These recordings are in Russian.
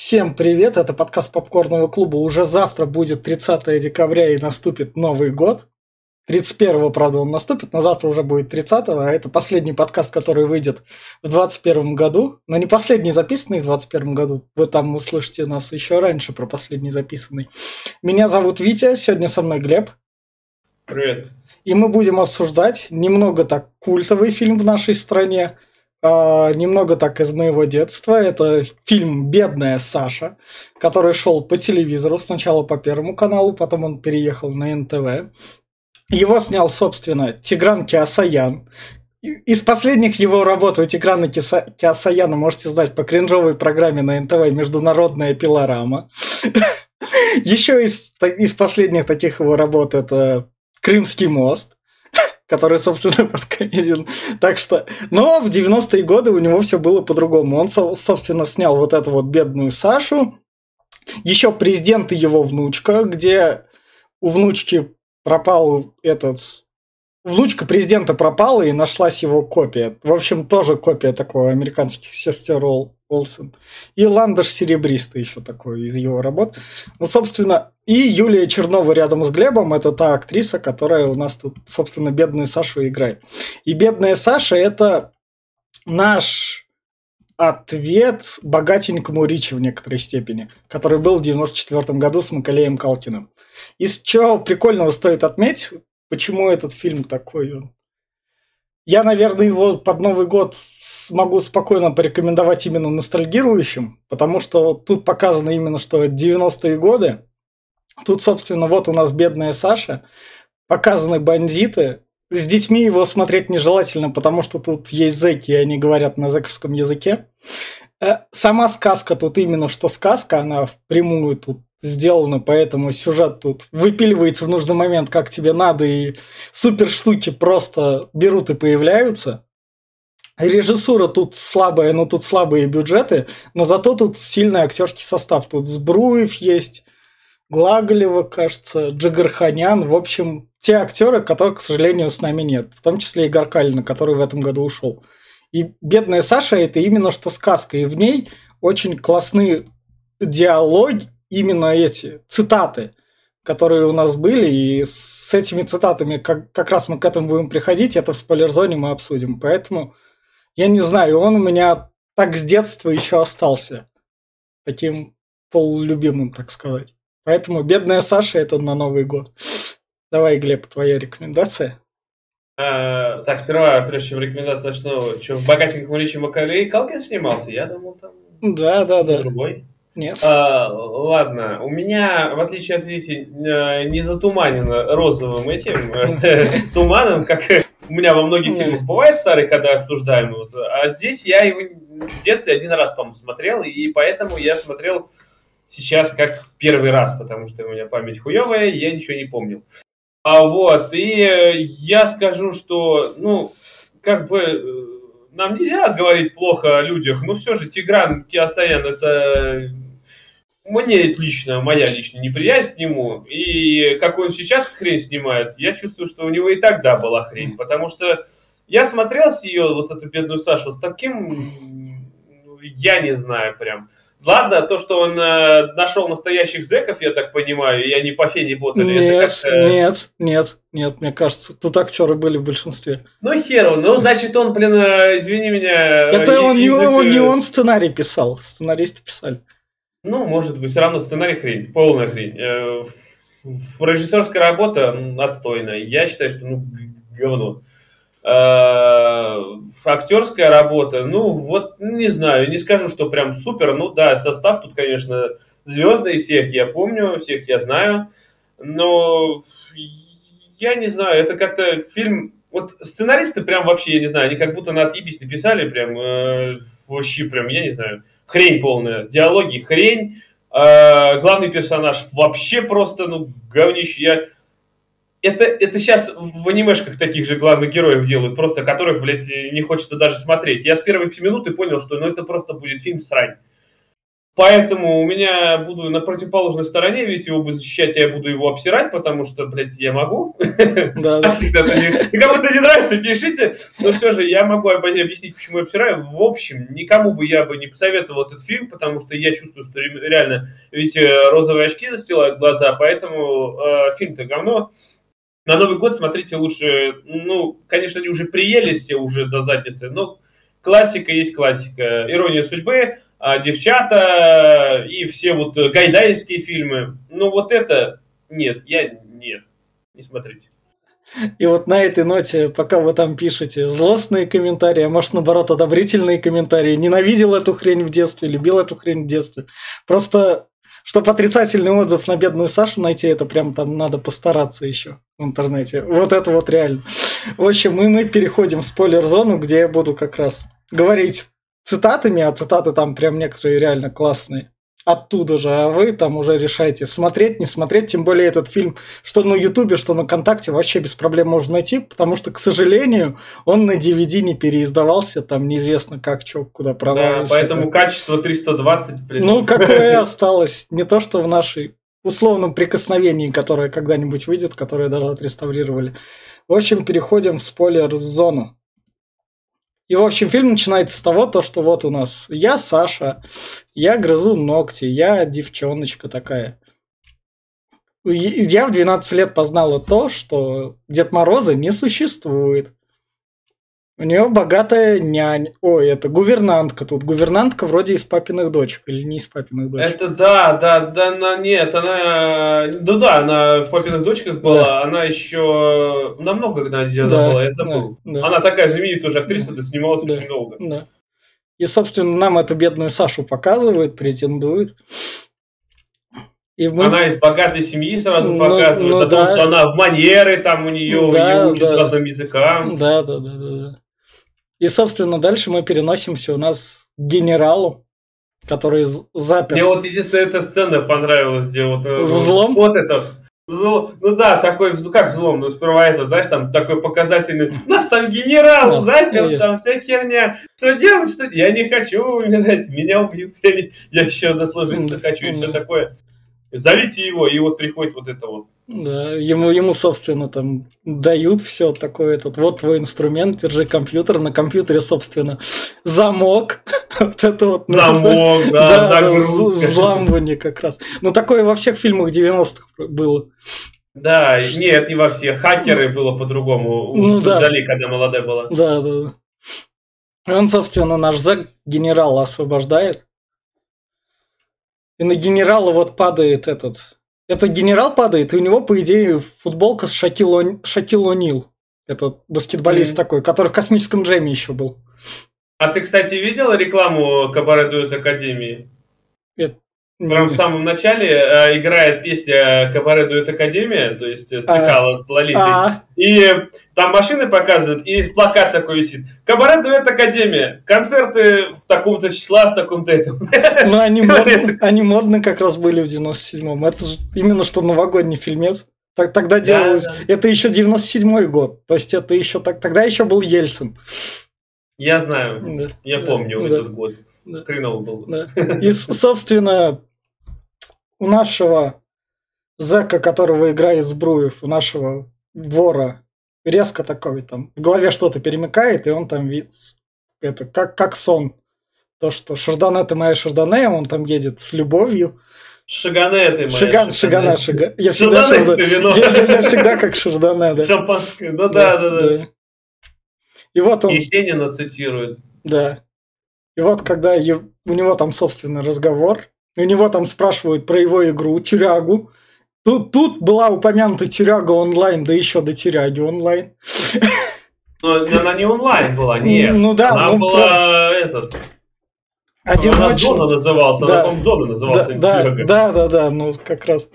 Всем привет, это подкаст Попкорного клуба. Уже завтра будет 30 декабря и наступит Новый год. 31-го, правда, он наступит, но завтра уже будет 30-го. А это последний подкаст, который выйдет в 2021 году. Но не последний записанный в 2021 году. Вы там услышите нас еще раньше про последний записанный. Меня зовут Витя, сегодня со мной Глеб. Привет. И мы будем обсуждать немного так культовый фильм в нашей стране – Uh, немного так из моего детства. Это фильм «Бедная Саша», который шел по телевизору, сначала по Первому каналу, потом он переехал на НТВ. Его снял, собственно, Тигран Киасаян. Из последних его работ вы Тиграна Киасаяна можете знать по кринжовой программе на НТВ «Международная пилорама». Еще из, из последних таких его работ это «Крымский мост» который, собственно, подкомеден. Так что... Но в 90-е годы у него все было по-другому. Он, собственно, снял вот эту вот бедную Сашу. Еще президент и его внучка, где у внучки пропал этот... Внучка президента пропала и нашлась его копия. В общем, тоже копия такого американских сестер Олсен. И Ландыш Серебристый еще такой из его работ. Ну, собственно, и Юлия Чернова рядом с Глебом – это та актриса, которая у нас тут, собственно, бедную Сашу играет. И бедная Саша – это наш ответ богатенькому Ричи в некоторой степени, который был в 94 году с Макалеем Калкиным. Из чего прикольного стоит отметить, почему этот фильм такой я, наверное, его под Новый год могу спокойно порекомендовать именно ностальгирующим, потому что тут показано именно, что 90-е годы. Тут, собственно, вот у нас бедная Саша, показаны бандиты. С детьми его смотреть нежелательно, потому что тут есть зэки, и они говорят на зэковском языке. Э, сама сказка тут именно что сказка, она впрямую тут сделано, поэтому сюжет тут выпиливается в нужный момент, как тебе надо, и супер штуки просто берут и появляются. Режиссура тут слабая, но тут слабые бюджеты, но зато тут сильный актерский состав. Тут Сбруев есть, Глаголева, кажется, Джигарханян. В общем, те актеры, которых, к сожалению, с нами нет. В том числе и Гаркалина, который в этом году ушел. И «Бедная Саша» – это именно что сказка. И в ней очень классные диалоги, именно эти цитаты, которые у нас были, и с этими цитатами как, как раз мы к этому будем приходить, это в спойлер-зоне мы обсудим. Поэтому, я не знаю, он у меня так с детства еще остался. Таким полулюбимым, так сказать. Поэтому «Бедная Саша» – это на Новый год. Давай, Глеб, твоя рекомендация. А, так, сперва, прежде чем рекомендацию начну, что в «Богатеньком Ричи Макалей Калкин снимался? Я думал, там... Да, да, да. Другой. Нет. А, ладно, у меня, в отличие от Вити, э, не затуманено розовым этим э, туманом, как у меня во многих фильмах бывает старый, когда обсуждаем. Вот, а здесь я его в детстве один раз, по-моему, смотрел, и поэтому я смотрел сейчас как первый раз, потому что у меня память хуевая, я ничего не помнил. А вот, и э, я скажу, что, ну, как бы, нам нельзя говорить плохо о людях, но все же Тигран Киасаян это мне лично, моя личная неприязнь к нему, и как он сейчас хрень снимает, я чувствую, что у него и тогда была хрень, потому что я смотрел с ее, вот эту бедную Сашу, с таким, ну, я не знаю прям, Ладно, то, что он э, нашел настоящих зэков, я так понимаю, и они по фене ботали. Нет, нет, нет, нет, мне кажется, тут актеры были в большинстве. Ну хер он, ну значит он, блин, э, извини меня. Это он, не, он, не он сценарий писал, сценаристы писали. Ну, может быть, все равно сценарий хрень, полная хрень. Э, режиссерская работа отстойная. Я считаю, что ну, говно. Э, актерская работа, ну вот, не знаю, не скажу, что прям супер. Ну да, состав тут, конечно, звездный, всех я помню, всех я знаю. Но я не знаю, это как-то фильм... Вот сценаристы прям вообще, я не знаю, они как будто на отъебись написали прям, э, вообще прям, я не знаю, хрень полная. Диалоги хрень. Э, главный персонаж вообще просто, ну, говнище. Я... Это, это сейчас в анимешках таких же главных героев делают, просто которых, блядь, не хочется даже смотреть. Я с первой минуты понял, что ну, это просто будет фильм срань. Поэтому у меня буду на противоположной стороне, весь его будет защищать, я буду его обсирать, потому что, блядь, я могу. Да, да. Кому-то не нравится, пишите. Но все же я могу объяснить, почему я обсираю. В общем, никому бы я бы не посоветовал этот фильм, потому что я чувствую, что реально, ведь э, розовые очки застилают глаза, поэтому э, фильм-то говно. На Новый год смотрите лучше, ну, конечно, они уже приелись все уже до задницы, но классика есть классика. Ирония судьбы, девчата и все вот гайдайские фильмы. Ну вот это нет, я нет, не смотрите. И вот на этой ноте, пока вы там пишете злостные комментарии, а может наоборот одобрительные комментарии, ненавидел эту хрень в детстве, любил эту хрень в детстве. Просто, чтобы отрицательный отзыв на бедную Сашу найти, это прям там надо постараться еще в интернете. Вот это вот реально. В общем, и мы переходим в спойлер-зону, где я буду как раз говорить цитатами, а цитаты там прям некоторые реально классные. Оттуда же, а вы там уже решаете, смотреть, не смотреть, тем более этот фильм, что на Ютубе, что на ВКонтакте вообще без проблем можно найти, потому что, к сожалению, он на DVD не переиздавался, там неизвестно как, что, куда проваливался. Да, поэтому это... качество 320. Блин. Ну, какое осталось, не то, что в нашей условном прикосновении, которое когда-нибудь выйдет, которое даже отреставрировали. В общем, переходим в спойлер-зону. И, в общем, фильм начинается с того, то, что вот у нас я Саша, я грызу ногти, я девчоночка такая. Я в 12 лет познала то, что Дед Мороза не существует. У нее богатая нянь. Ой, это гувернантка тут. Гувернантка вроде из папиных дочек или не из папиных дочек. Это да, да, да, она, нет, она, ну да, она в папиных дочках была, да. она еще намного когда где да, была, я забыл. Да, да. Она такая знаменитая уже актриса, да. снималась да, очень долго. Да. И, собственно, нам эту бедную Сашу показывают, претендует. И мы... Она из богатой семьи сразу ну, показывает, ну, потому да. что она в манеры там у нее, да, у нее учит да. разным языкам. Да, да, да, да, да. И, собственно, дальше мы переносимся у нас к генералу, который запер. Мне вот единственная эта сцена понравилась, где вот... Э, Взлом? Вот это. Взлом. Ну да, такой, как взлом, ну сперва это, знаешь, там такой показательный, нас там генерал запер, там вся херня, что делать, что я не хочу умирать, меня убьют, я, не... я еще дослужиться хочу и все такое. Зовите его, и вот приходит вот это вот. Да, ему, ему, собственно, там дают все такое этот, вот твой инструмент, держи компьютер, на компьютере, собственно, замок, вот это вот. Замок, да, да, взламывание как раз. Ну, такое во всех фильмах 90-х было. Да, нет, не во всех. Хакеры было по-другому. Ну, да. Жали, когда молодая была. Да, да. Он, собственно, наш Зак генерала освобождает. И на генерала вот падает этот... Это генерал падает, и у него, по идее, футболка с Шакил. Шакил О'Нил. Этот баскетболист mm-hmm. такой, который в космическом джеме еще был. А ты, кстати, видел рекламу Кабаре Дуэт Академии? Прям в самом начале э, играет песня Кабаре Дуэт Академия, то есть Цикала а, с Лолитой. А, и там машины показывают, и плакат такой висит. Кабаре Дуэт Академия. Концерты в таком-то числа, в таком-то этом. Ну, они, модно, они модно как раз были в 97-м. Это же именно что новогодний фильмец. Так, тогда делалось. Да, да. Это еще 97-й год. То есть это еще так. Тогда еще был Ельцин. Я знаю. Да. Я помню да. этот год. Да. Хреново был. Да. И, собственно, у нашего зэка, которого играет Збруев, у нашего вора, резко такой там в голове что-то перемыкает, и он там это как, как сон. То, что Шардане ты моя Шардане, он там едет с любовью. Шагане ты моя Шиган, Шигана, Шигана. Я всегда, Шардане, я, я, я всегда как Шардане, да. Шампанское, ну да, да, да. да. И вот он... Есенина цитирует. Да. И вот когда у него там собственный разговор, у него там спрашивают про его игру «Тюрягу». Тут, тут была упомянута «Тюряга онлайн», да еще до «Тюряги онлайн». Но она не онлайн была, нет. Ну да. Она ну, была про... этот... Одиночный. Она зона назывался, да. она, зона назывался. Да, да, да, да, да, ну как раз.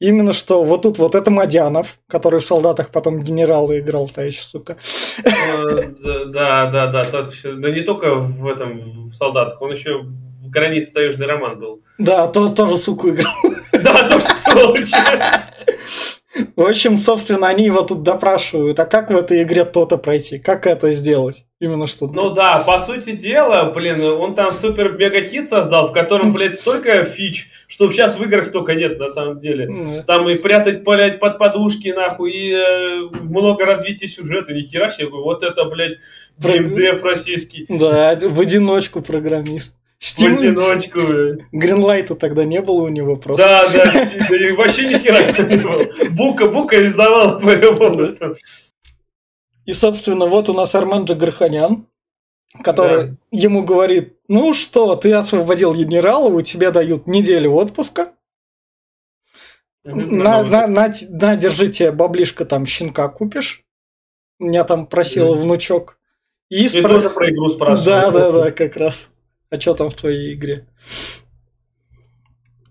Именно что вот тут вот это Мадянов, который в солдатах потом генерала играл, та еще, сука. Э, да, да, да, да, не только в этом в солдатах, он еще границ таежный роман был. Да, то, тоже суку играл. Да, тоже сволочь. В общем, собственно, они его тут допрашивают. А как в этой игре то-то пройти? Как это сделать? Именно что Ну да, по сути дела, блин, он там супер-мега-хит создал, в котором, блядь, столько фич, что сейчас в играх столько нет, на самом деле. Mm. Там и прятать, блядь, под подушки, нахуй, и э, много развития сюжета, ни хера себе. Вот это, блядь, геймдев российский. Да, в одиночку программист. Steam... В одиночку. Гринлайта тогда не было у него просто. Да, да, да вообще ни хера не было. Бука, Бука издавала по-любому. И, собственно, вот у нас Арман Джагарханян, который да. ему говорит, ну что, ты освободил генерала, у тебя дают неделю отпуска. На, на, на, на, держите баблишка, там щенка купишь. Меня там просил внучок. И, спро... тоже про игру спрашивают. Да, да, да, как раз. А что там в твоей игре?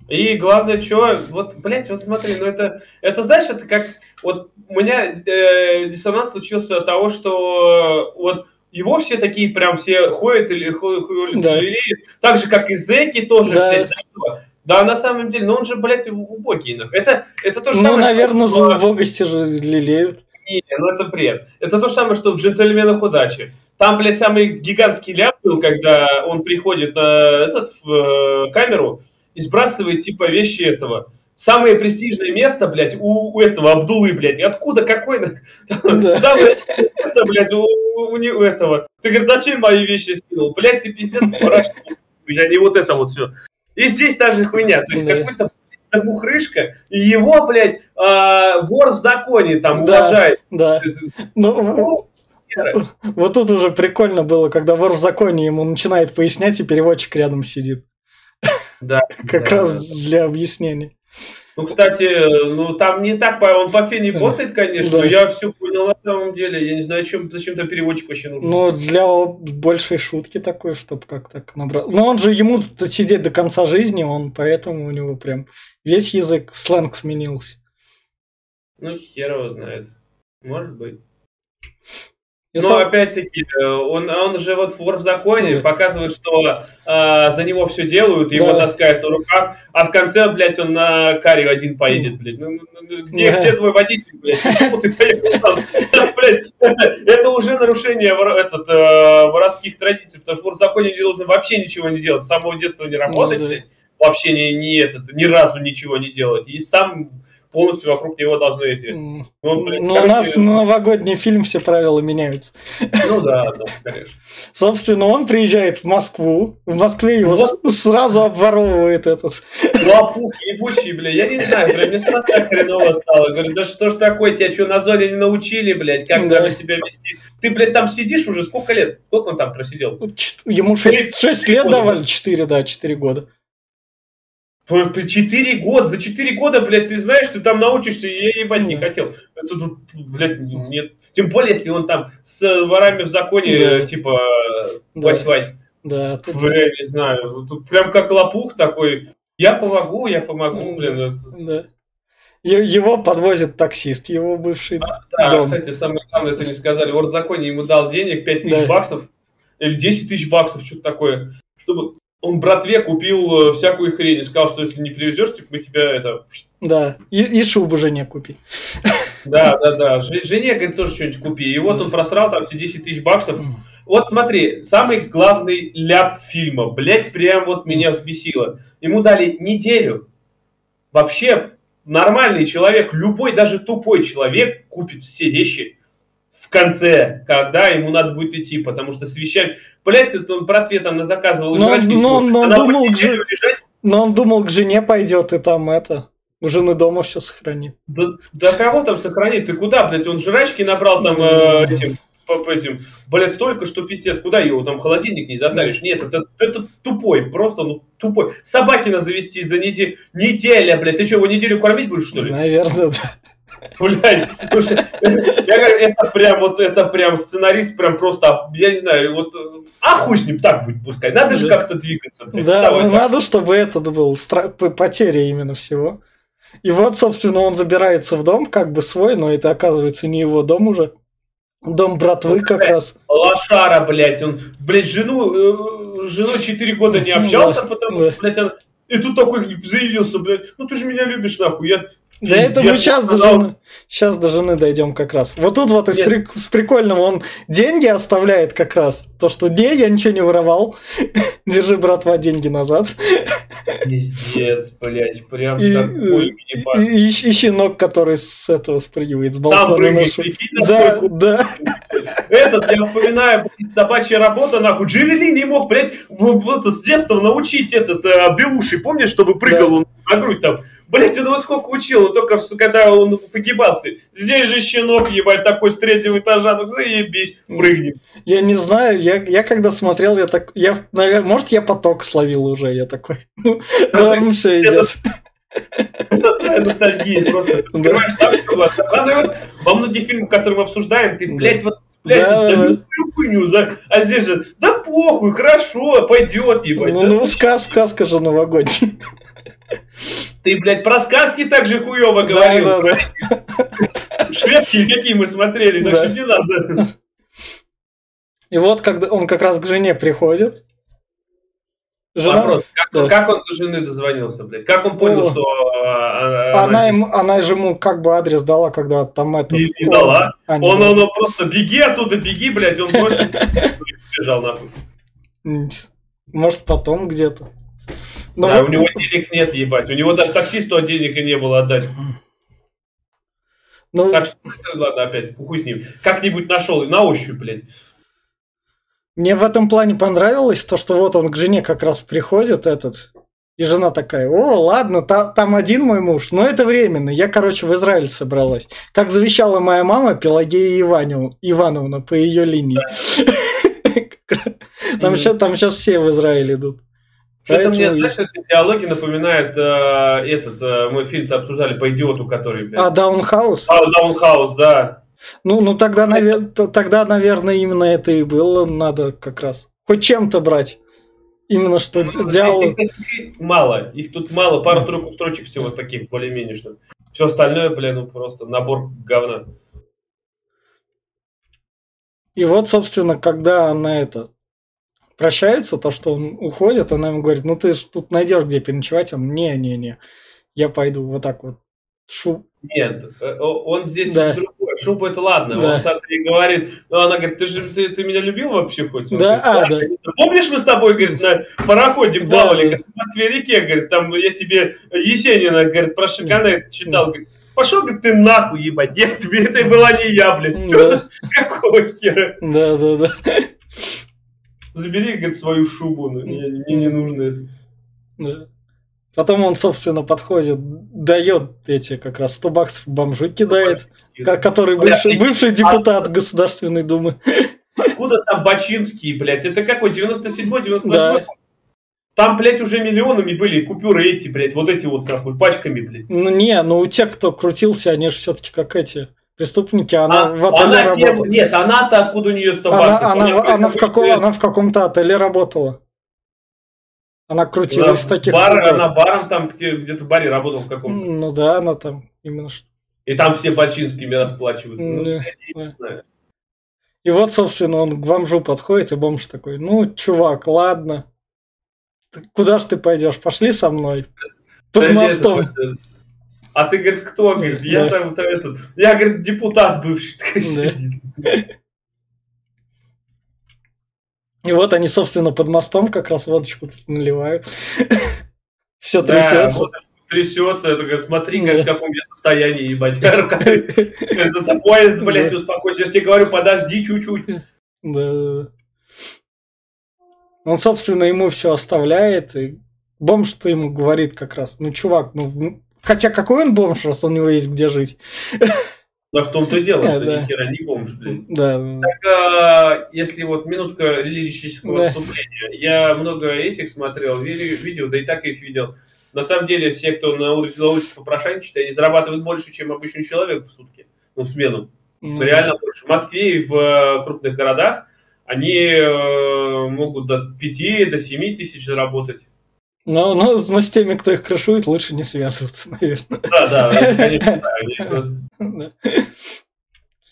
И главное, что, вот, блядь, вот смотри, ну это, это знаешь, это как, вот у меня э, диссонанс случился от того, что вот его все такие прям все ходят или ходят, да. так же, как и зэки тоже, да. блядь, за что? Да, на самом деле, но он же, блядь, убогий. Это, это то же ну, самое, наверное, что... за убогости же лелеют. Не, ну это бред. Это то же самое, что в «Джентльменах удачи». Там, блядь, самый гигантский ляп был, когда он приходит на этот, в э, камеру и сбрасывает, типа, вещи этого. Самое престижное место, блядь, у, у этого Абдулы, блядь. Откуда? Какой? Да. Самое место, блядь, у, у, у этого. Ты, говорит, зачем мои вещи скинул? Блядь, ты пиздец, парашка. И вот это вот все. И здесь та же хуйня. То есть какой-то забухрышка, и его, блядь, э, вор в законе там да, уважает. Да. Ну, вот тут уже прикольно было, когда вор в законе ему начинает пояснять, и переводчик рядом сидит. Да. Как да, раз да. для объяснения. Ну, кстати, ну там не так, он по фене работает, конечно, Да. но я все понял на самом деле. Я не знаю, чем, зачем то переводчик вообще нужен. Ну, для большей шутки такой, чтобы как так набрать. Но он же ему сидеть до конца жизни, он поэтому у него прям весь язык, сленг сменился. Ну, хер его знает. Может быть. И Но сам- опять-таки, э, он, он же вот в вор в законе показывает, что э, за него все делают, его Да. таскают на руках, а в конце, блядь, он на каре один поедет, блядь. Ну, ну, ну, где, Да. где твой водитель, блядь? Почему ты поехал это, уже нарушение этот, э, воровских традиций, потому что в законе не должен вообще ничего не делать, с самого детства не работать, Ну блядь, вообще этот, ни разу ничего не делать. И сам полностью вокруг него должны. М. Ну, блядь, Ну, у нас на новогодний фильм все правила меняются. Ну да, да, конечно. Собственно, он приезжает в Москву. В Москве его с- сразу обворовывает этот. Лопух ебучий, бля, я не знаю, бля, мне сразу так хреново стало. Говорю, да что ж такое, тебя что, на зоне не научили, блядь, как Да. надо себя вести? Ты, блядь, там сидишь уже сколько лет? Сколько он там просидел? Ему 6, Четыре лет года. давали, 4, да, 4 года. Четыре года, за четыре года, блядь, ты знаешь, ты там научишься, я ебать не хотел. Это блядь, нет. Тем более, если он там с ворами в законе, Да. типа, Да. вась-вась. Да, тут- Бля, не знаю, тут прям как лопух такой, я помогу, я помогу, блин. это- да. Его подвозит таксист, его бывший Да, дом. кстати, самое главное, это не сказали. Вор в законе ему дал денег, 5 тысяч Да. баксов, или 10 тысяч баксов, что-то такое, чтобы он братве купил э, всякую хрень и сказал, что если не привезешь, типа, мы тебя это... Да, и, и шубу жене купи. Да, да, да. Жене, говорит, тоже что-нибудь купи. И вот он просрал там все 10 тысяч баксов. Вот смотри, самый главный ляп фильма, блять, прям вот меня взбесило. Ему дали неделю. Вообще, нормальный человек, любой, даже тупой человек купит все вещи конце, когда ему надо будет идти, потому что с вещами... Блять, он братве там заказывал Но жрачки, но но он думал, неделю же-. Но он думал, к жене пойдет и там это. У жены дома все сохранит. Да, да кого там сохранить? Ты куда, блядь? Он жрачки набрал там э, этим, по, этим, блядь, столько, что пиздец, куда его там холодильник не затаришь? Нет, это, это тупой, просто ну тупой. Собакина завести за неделю, неделя, блядь, ты что, его неделю кормить будешь, что ли? Наверное, да. Блядь, слушай, я говорю, это прям, вот это прям сценарист, прям просто, я не знаю, вот, э, а хуй с ним, так будет пускай, надо же Да. как-то двигаться, блядь. Да, Давай, ну, так. надо, чтобы это был стра- потеря именно всего. И вот, собственно, он забирается в дом, как бы свой, но это оказывается не его дом уже. Дом братвы как блядь. раз. Лошара, блядь, он, блядь, жену, э, с женой 4 года не Ну, общался, да, потому да. что, блядь, она... И тут такой заявился, блядь, ну ты же меня любишь, нахуй, я... Да это мы сейчас до, жены, сейчас до жены дойдем как раз. Вот тут вот из при, с прикольного он деньги оставляет как раз. То, что не, я ничего не воровал. Держи, братва, деньги назад. Пиздец, блядь, прям и, такой и, и, и щенок, который с этого спрыгивает, с балкона. Сам прыгает, да, да. Этот, я вспоминаю, собачья работа, нахуй. Джерели не мог, блядь, вот с детства научить этот э, Белуши, помнишь, чтобы прыгал да. он на грудь там. Блять, он его сколько учил, но только когда он погибал. Ты. Здесь же щенок, ебать, такой с третьего этажа, ну заебись, прыгнем. Я не знаю, я, я когда смотрел, я так, я, наверное, может, я поток словил уже, я такой, ну, ладно, все идет. Это твоя ностальгия просто. Во многих фильмах, которые мы обсуждаем, ты, блядь, вот да, хуйню, а здесь же, да похуй, хорошо, пойдет, ебать. Ну, ну, сказ, сказка же новогодняя. Ты, блядь, про сказки так же хуево говорил. Да, да, да. Шведские какие мы смотрели, так что не надо. И вот, когда он как раз к жене приходит. Жена... Вопрос, как, да. как он до жены дозвонился, блядь? Как он понял, О. что а, она, она, ему, она же ему как бы адрес дала, когда там это... Не, не дала. А, он, он, он просто беги оттуда, беги, блядь, он бросил, бежал нахуй. Может, потом где-то. Но да, вот... у него денег нет, ебать. У него даже таксисту денег и не было отдать. Ну... Так что, ладно, опять, хуй с ним. Как-нибудь нашел, на ощупь, блядь. Мне в этом плане понравилось то, что вот он к жене как раз приходит этот, и жена такая, о, ладно, та, там один мой муж, но это временно. Я, короче, в Израиль собралась. Как завещала моя мама Пелагея Иванов, Ивановна по ее линии. Там сейчас все в Израиль идут. Что-то мне, знаешь, эти диалоги напоминают э, этот, э, мой фильм-то обсуждали по идиоту, который... Блядь. А, Даунхаус? А, Даунхаус, да. Ну, ну тогда, навер... тогда, наверное, именно это и было надо как раз. Хоть чем-то брать. Именно что ну, диалог... Мало, их тут мало, пару-тройку строчек всего таких, более-менее, что... Все остальное, блин, ну просто набор говна. И вот, собственно, когда она это прощается, то, что он уходит, она ему говорит, ну ты ж тут найдешь где переночевать, он, не-не-не, я пойду вот так вот. Шу. Нет, э, он здесь да. другой. Шубу это ладно. Да. Он так и говорит, ну она говорит, ты же ты, ты меня любил вообще хоть? Он да, говорит, а, да. Помнишь, мы с тобой, говорит, на пароходе плавали, да, в Москве-реке, говорит, там я тебе Есенина, говорит, про Шикана читал, говорит, Пошел, говорит, ты нахуй, ебать, я тебе, это была не я, блядь. Что за, какого хера? Да, да, да забери, говорит, свою шубу, ну, мне, мне не нужно это. Да. Потом он, собственно, подходит, дает эти как раз 100 баксов бомжу кидает, который бывший, бывший депутат Государственной Думы. Откуда там Бачинский, блядь? Это какой, 97-й, 98 да. Там, блядь, уже миллионами были купюры эти, блядь, вот эти вот, нахуй, пачками, блядь. Ну, не, ну у тех, кто крутился, они же все-таки как эти, преступники, она а, в отеле она работала. Нет, она-то откуда у нее 100 баксов? Она, она, она, в каком, она в каком-то отеле работала. Она крутилась в таких... Бар, она баром там, где, где-то в баре работала в каком-то. Ну да, она там именно что. И там все бочинскими расплачиваются. Ну, да, ну, да. И вот, собственно, он к бомжу подходит, и бомж такой, ну, чувак, ладно. Куда ж ты пойдешь? Пошли со мной. Под да мостом. Нет, а ты, говорит, кто? Говорит, я там, там этот, я, говорит, депутат бывший. И вот они, собственно, под мостом как раз водочку тут наливают. Все трясется. трясется, это говорит, смотри, как, в каком я состоянии, ебать. Это поезд, блядь, успокойся. Я же тебе говорю, подожди чуть-чуть. Да. Он, собственно, ему все оставляет, и бомж-то ему говорит как раз, ну, чувак, ну, Хотя какой он бомж, раз у него есть где жить? Да в том-то и дело, что ни хера не бомж, блин. Да. Так, а, если вот минутка лирического да. вступления. Я много этих смотрел, видео, да и так их видел. На самом деле, все, кто на улице, на улице попрошайничает, они зарабатывают больше, чем обычный человек в сутки, ну, в смену. Mm. Реально больше. В Москве и в э, крупных городах они э, могут до 5 до 7 тысяч заработать. Но, но, но с теми, кто их крышует, лучше не связываться, наверное. Да, да, конечно, да.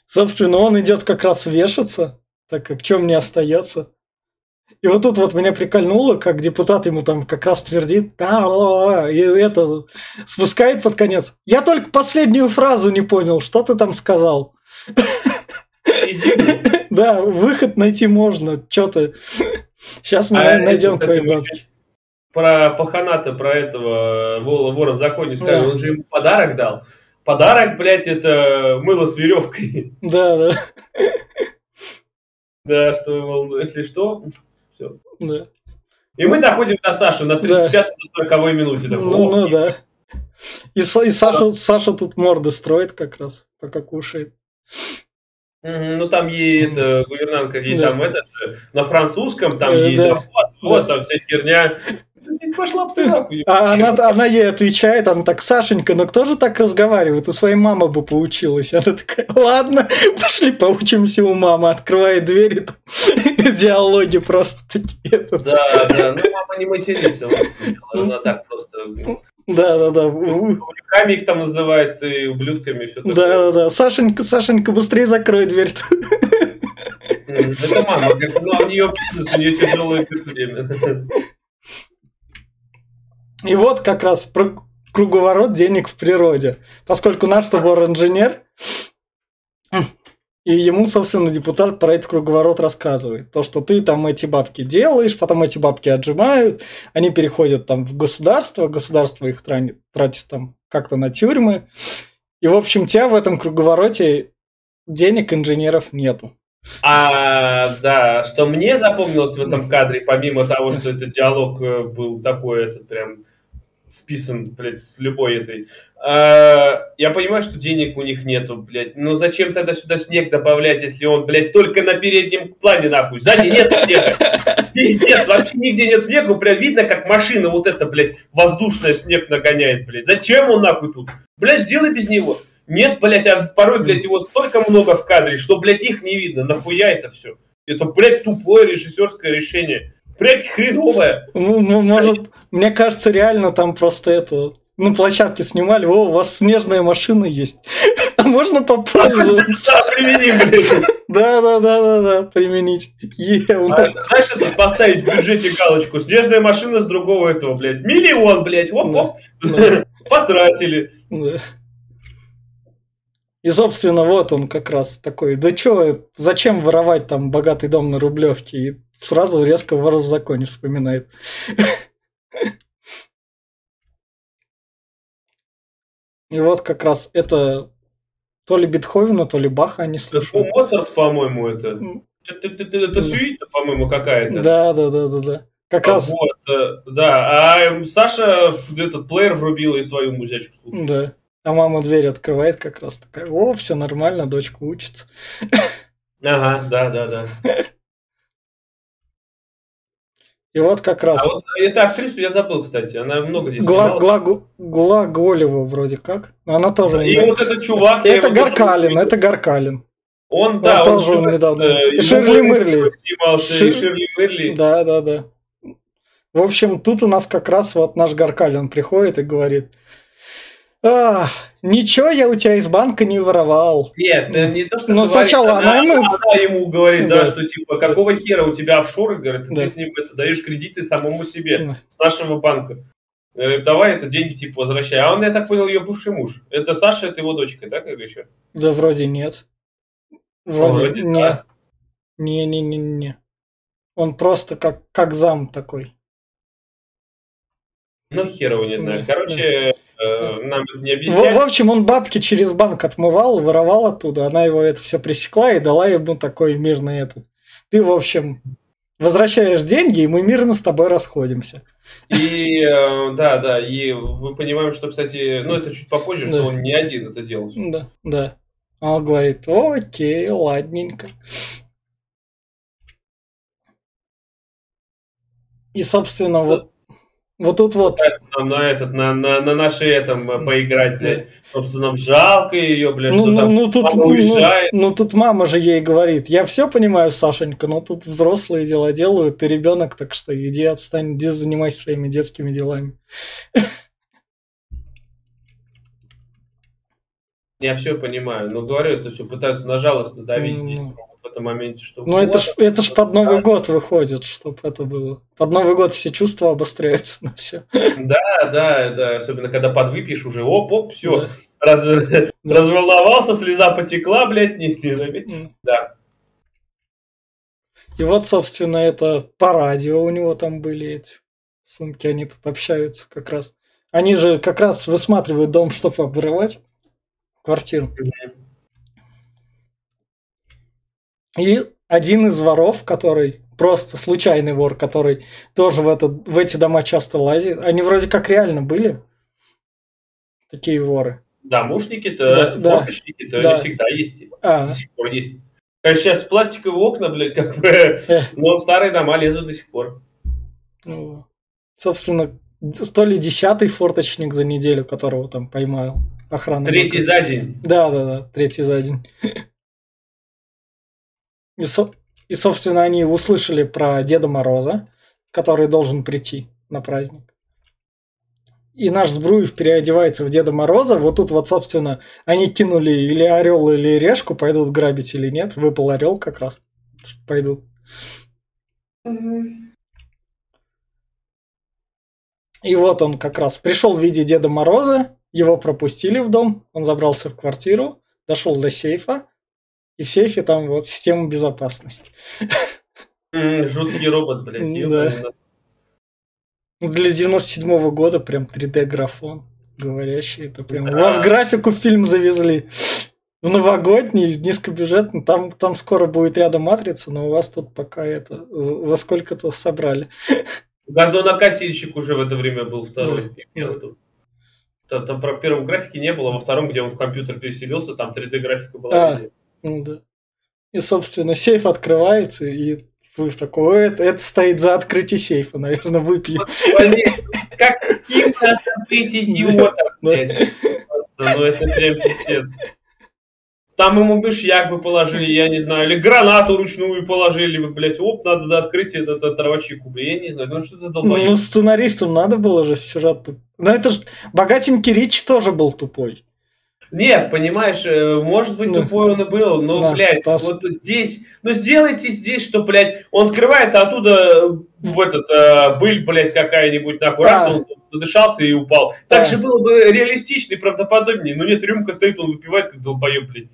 Собственно, он идет как раз вешаться, так как чем мне остается. И вот тут вот меня прикольнуло, как депутат ему там как раз твердит, да, и это спускает под конец. Я только последнюю фразу не понял, что ты там сказал. Да, выход найти можно. Что ты? Сейчас мы а найдем твои бабки. Про паханата, про этого вора в законе сказали, он же ему подарок дал. Подарок, блядь, это мыло с веревкой. Да, да. Да, что, мол, если что, все. Да. И мы доходим до Саши на 35-40 да. минуте. Так, ну, ну да. И, и Саша, да. Саша тут морды строит как раз, пока кушает. Ну, там ей это, гувернантка, ей да. там это, на французском, там э, ей да. вот, вот, там вся херня. Пошла бы ты нахуй. А она, она ей отвечает, она так, Сашенька, ну кто же так разговаривает? У своей мамы бы поучилась. Она такая, ладно, пошли поучимся у мамы. Открывает двери, там, диалоги просто такие. Да, да, ну мама не матерится. Она так просто... Да, да, да. Ублюдками их там называют, и ублюдками, все такое. Да, да, да. Сашенька, Сашенька, быстрее закрой дверь. Это мама, ну, а у нее бизнес, у нее тяжелое время. И вот как раз про круговорот денег в природе. Поскольку наш тобор инженер, и ему, собственно, депутат про этот круговорот рассказывает. То, что ты там эти бабки делаешь, потом эти бабки отжимают, они переходят там в государство, государство их тратит, там как-то на тюрьмы. И, в общем, тебя в этом круговороте денег инженеров нету. А, да, что мне запомнилось в этом кадре, помимо того, что этот диалог э, был такой, это прям списан, блядь, с любой этой. А, я понимаю, что денег у них нету, блядь. Но зачем тогда сюда снег добавлять, если он, блядь, только на переднем плане, нахуй? Сзади нет снега. Пиздец, вообще нигде нет снега. Прям видно, как машина вот эта, блядь, воздушная снег нагоняет, блядь. Зачем он нахуй тут? Блядь, сделай без него. Нет, блядь, а порой, блядь, его столько много в кадре, что, блядь, их не видно. Нахуя это все? Это, блядь, тупое режиссерское решение. Блядь, хреновое. Ну, ну, может, мне кажется, реально там просто это... Ну, площадки снимали, о, у вас снежная машина есть. А можно попользоваться? Да, применим. Да, да, да, да, да, применить. Знаешь, это поставить в бюджете галочку. Снежная машина с другого этого, блядь. Миллион, блядь, оп, оп. Потратили. И, собственно, вот он как раз такой, да чё, зачем воровать там богатый дом на Рублевке? И сразу резко вор в законе вспоминает. И вот как раз это то ли Бетховена, то ли Баха слушают. Это Моцарт, по-моему, это. Это сюита, по-моему, какая-то. Да, да, да, да, да. Как раз. Вот, э, да. А Саша этот плеер врубила и свою музячку слушает. Да. А мама дверь открывает как раз такая, о, все нормально, дочка учится. Ага, да, да, да. И вот как раз... А вот эту актрису я забыл, кстати, она много здесь Гла Глагу... Глаголева вроде как. Она тоже... И вот этот чувак... Это Гаркалин, это Гаркалин. Он, да, он, тоже он недавно. Э, Ширли Мырли. Шир... Ширли Мырли. Да, да, да. В общем, тут у нас как раз вот наш Гаркалин приходит и говорит, а, ничего я у тебя из банка не воровал. Нет, не то, что Но говорит, сначала она, она, ему... она ему говорит, да. да, что типа, какого хера у тебя офшоры, говорит, да. ты с ним это, даешь кредиты самому себе, да. с нашего банка. Говорит, давай это деньги типа возвращай. А он, я так понял, ее бывший муж. Это Саша, это его дочка, да, как еще? Да вроде нет. Вроде, вроде нет. Да. Не-не-не-не. Он просто как, как зам такой. Ну, хер его не знаю. Короче, э, нам это не объясняют. В, в общем, он бабки через банк отмывал, воровал оттуда. Она его это все пресекла и дала ему такой мирный этот. Ты, в общем, возвращаешь деньги, и мы мирно с тобой расходимся. И э, да, да, и мы понимаем, что, кстати, ну это чуть попозже, да. что он не один это делал. Да, да. Он говорит, окей, ладненько. И, собственно, вот вот тут вот. Нам на этот, на, на, на наши этом э, поиграть, блядь. Потому что нам жалко ее, блядь, ну, что ну, там ну, тут, мама уезжает. Ну, ну, тут мама же ей говорит, я все понимаю, Сашенька, но тут взрослые дела делают, ты ребенок, так что иди отстань, иди занимайся своими детскими делами. Я все понимаю, но говорю, это все пытаются на жалость надавить Ну. В этом моменте, что Ну, это ж, это ж под Новый год выходит, чтобы это было. Под Новый год все чувства обостряются на все. Да, да, да, особенно когда подвыпьешь уже, оп, оп, все, разволновался, слеза потекла, блядь, не, не заметил. Да. И вот, собственно, это по радио у него там были эти сумки, они тут общаются как раз. Они же как раз высматривают дом, чтобы обрывать квартиру. И один из воров, который просто случайный вор, который тоже в, это, в эти дома часто лазит, они вроде как реально были, такие воры. Да, да. форточники-то Да. всегда есть. А, До сих пор есть. Конечно, сейчас пластиковые окна, блядь, как бы, э, но старые дома лезут до сих пор. ну, собственно, то ли десятый форточник за неделю, которого там поймал охрана. Третий за день. Да, да, да, третий за день. И, со- и, собственно, они услышали про Деда Мороза, который должен прийти на праздник. И наш Збруев переодевается в Деда Мороза. Вот тут вот, собственно, они кинули или орел, или решку, пойдут грабить или нет. Выпал орел как раз. Пойдут. И вот он как раз пришел в виде Деда Мороза, его пропустили в дом, он забрался в квартиру, дошел до сейфа, и в сейфе там вот система безопасности. Жуткий робот, блядь. На- Для 97 года прям 3D-графон говорящий. Это прям... У вас графику в фильм завезли. В новогодний, низкобюджетный. Там, там скоро будет рядом матрица, но у вас тут пока это за за сколько-то собрали. Газонокосильщик уже в это время был второй. Да. Там, там про первом графике не было, во втором, где он в компьютер переселился, там 3D-графика была. А. Ну да. И, собственно, сейф открывается, и вы такой, «Ой, это, это стоит за открытие сейфа, наверное, выпью. Блин, Каким надо быть идиотом, блядь. Просто, ну это прям пиздец. Там ему мышьяк бы положили, я не знаю, или гранату ручную положили бы, блядь, оп, надо за открытие этот оторвать кубли, я не знаю, ну что за Ну, долбоеб. сценаристам надо было же сюжет Ну, это же богатенький Рич тоже был тупой. Нет, понимаешь, э, может быть, Ну, тупой он и был, но, да, блядь, пос- вот здесь, ну сделайте здесь, что, блядь, он открывает, а оттуда э, в этот, э, быль, блядь, какая-нибудь, нахуй, раз, А. он задышался и упал. Так А. же было бы реалистичнее, правдоподобнее, но нет, рюмка стоит, он выпивает, как долбоеб, блядь.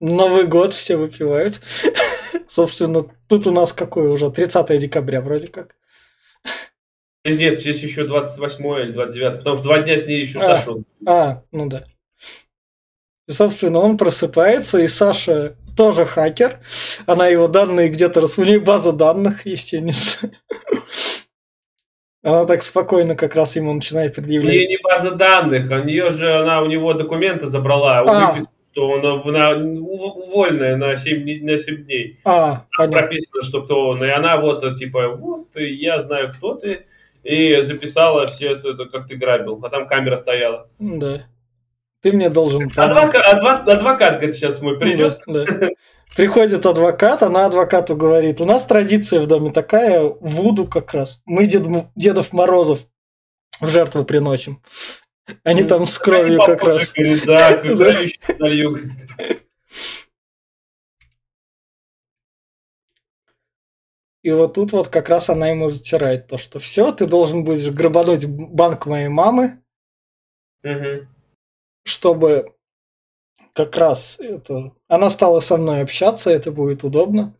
Новый год все выпивают. Собственно, тут у нас какой уже? 30 декабря вроде как. Нет, здесь еще 28 или 29, потому что два дня с ней еще А. Саша. А, ну да. И, собственно, он просыпается, и Саша тоже хакер. Она его данные где-то рас... У нее база данных есть, я не знаю. Она так спокойно как раз ему начинает У нее предъявлять. не база данных, у нее же, она у него документы забрала, А. выписку, что он э, на, увольная на 7, дней- на 7 дней. А, понятно. прописано, что кто он. И она вот, типа, вот, я знаю, кто ты. И записала все это, это, как ты грабил. А там камера стояла. Да. Ты мне должен помочь. Адвокат, адвокат, адвокат говорит, сейчас мой придет. Да, да. Приходит адвокат, она адвокату говорит, у нас традиция в доме такая, вуду как раз. Мы Дед Дедов Морозов в жертву приносим. Они там с кровью как раз. говорит, да, Да. И вот тут вот как раз она ему затирает то, что все, ты должен будешь грабануть банк моей мамы, Мгм. Чтобы как раз это... Она стала со мной общаться, это будет удобно.